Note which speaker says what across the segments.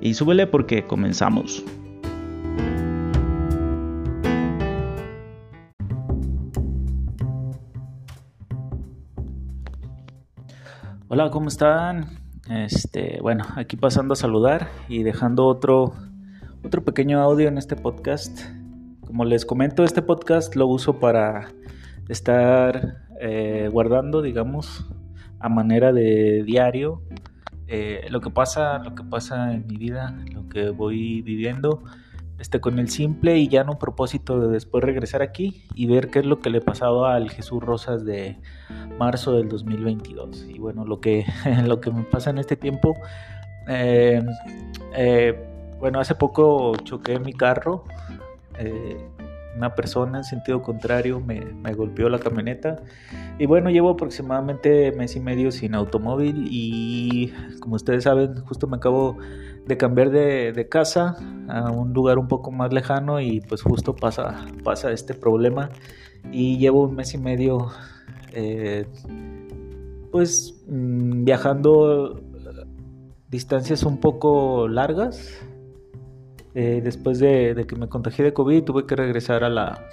Speaker 1: Y súbele porque comenzamos. Hola, ¿cómo están? Este, bueno, aquí pasando a saludar y dejando otro, otro pequeño audio en este podcast. Como les comento, este podcast lo uso para estar eh, guardando, digamos, a manera de diario eh, lo que pasa, lo que pasa en mi vida, lo que voy viviendo, este, con el simple y ya no propósito de después regresar aquí y ver qué es lo que le pasaba al Jesús Rosas de marzo del 2022. Y bueno, lo que, lo que me pasa en este tiempo, eh, bueno, hace poco choqué mi carro una persona en sentido contrario me, golpeó la camioneta. Y bueno, llevo aproximadamente mes y medio sin automóvil y como ustedes saben, justo me acabo de cambiar de, casa a un lugar un poco más lejano y pues justo pasa, pasa este problema y llevo un mes y medio eh, pues mm, viajando distancias un poco largas eh, después de, que me contagié de COVID tuve que regresar a la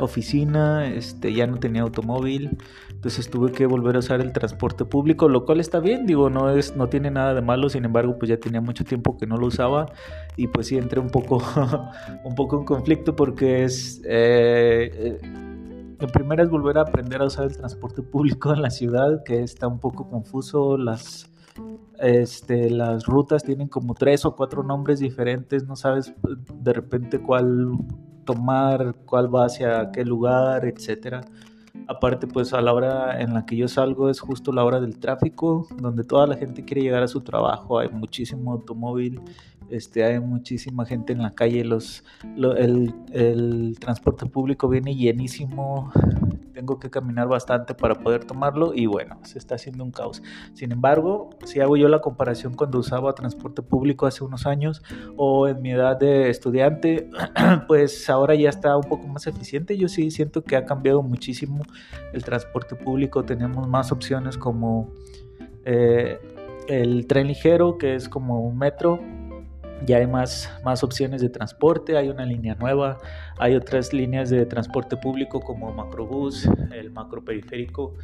Speaker 1: oficina, este, ya no tenía automóvil, entonces tuve que volver a usar el transporte público, lo cual está bien, digo, no, es, no tiene nada de malo, sin embargo, pues ya tenía mucho tiempo que no lo usaba y pues sí entré un poco, un poco en conflicto porque es... Eh, eh, en primera es volver a aprender a usar el transporte público en la ciudad, que está un poco confuso, las este, las rutas tienen como tres o cuatro nombres diferentes, no sabes de repente cuál tomar, cuál va hacia qué lugar, etcétera. Aparte, pues a la hora en la que yo salgo es justo la hora del tráfico, donde toda la gente quiere llegar a su trabajo, hay muchísimo automóvil, este, hay muchísima gente en la calle, los, el, el, transporte público viene llenísimo, tengo que caminar bastante para poder tomarlo y bueno, se está haciendo un caos. Sin embargo, si hago yo la comparación cuando usaba transporte público hace unos años o en mi edad de estudiante, pues ahora ya está un poco más eficiente. Yo sí siento que ha cambiado muchísimo el transporte público, tenemos más opciones como... Eh, el tren ligero, que es como un metro, ya hay más, más opciones de transporte, hay una línea nueva, hay otras líneas de transporte público como Macrobús, el macro periférico,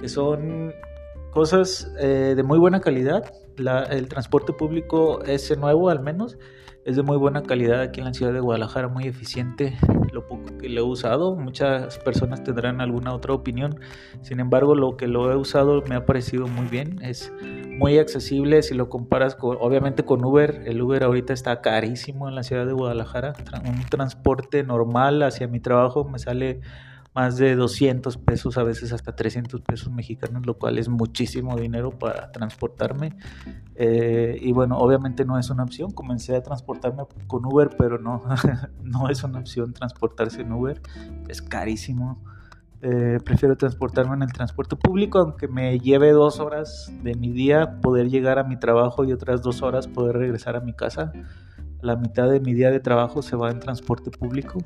Speaker 1: que son cosas eh, de muy buena calidad. el transporte público, ese nuevo al menos, es de muy buena calidad aquí en la ciudad de Guadalajara, muy eficiente. Lo poco que lo he usado, muchas personas tendrán alguna otra opinión. Sin embargo, lo que lo he usado me ha parecido muy bien. Es muy accesible si lo comparas con, obviamente con Uber. El Uber ahorita está carísimo en la ciudad de Guadalajara. Un transporte normal hacia mi trabajo me sale más de 200 pesos, a veces hasta 300 pesos mexicanos, lo cual es muchísimo dinero para transportarme. Eh, y bueno, obviamente no es una opción. Comencé a transportarme con Uber, pero no, no es una opción transportarse en Uber. Es carísimo. Eh, prefiero transportarme en el transporte público, aunque me lleve dos horas de mi día poder llegar a mi trabajo y otras dos horas poder regresar a mi casa. La mitad de mi día de trabajo se va en transporte público.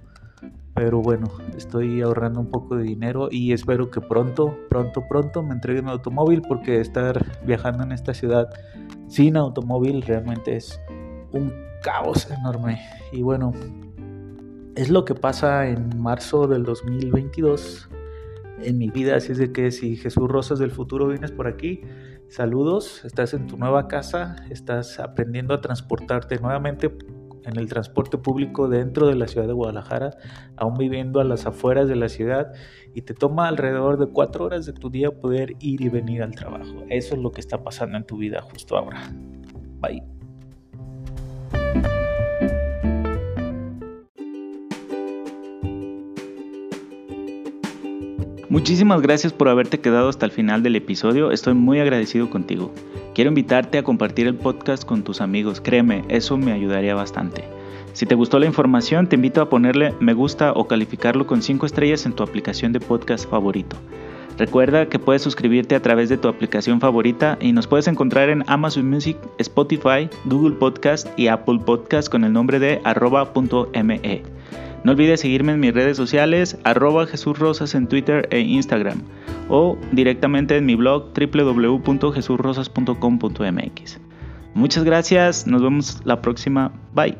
Speaker 1: Pero bueno, estoy ahorrando un poco de dinero y espero que pronto, pronto, pronto me entregue mi automóvil porque estar viajando en esta ciudad sin automóvil realmente es un caos enorme. Y bueno, es lo que pasa en marzo del 2022 en mi vida. Así es de que si Jesús Rosas del futuro vienes por aquí, saludos, estás en tu nueva casa, estás aprendiendo a transportarte nuevamente en el transporte público dentro de la ciudad de Guadalajara, aún viviendo a las afueras de la ciudad y te toma alrededor de cuatro horas de tu día poder ir y venir al trabajo. Eso es lo que está pasando en tu vida justo ahora. Bye. Muchísimas gracias por haberte quedado hasta el final del episodio, estoy muy agradecido contigo. Quiero invitarte a compartir el podcast con tus amigos, créeme, eso me ayudaría bastante. Si te gustó la información, te invito a ponerle me gusta o calificarlo con 5 estrellas en tu aplicación de podcast favorito. Recuerda que puedes suscribirte a través de tu aplicación favorita y nos puedes encontrar en Amazon Music, Spotify, Google Podcast y Apple Podcast con el nombre de arroba.me. No olvides seguirme en mis redes sociales, arroba Jesús Rosas en Twitter e Instagram o directamente en mi blog www.jesurrosas.com.mx. Muchas gracias, nos vemos la próxima, bye.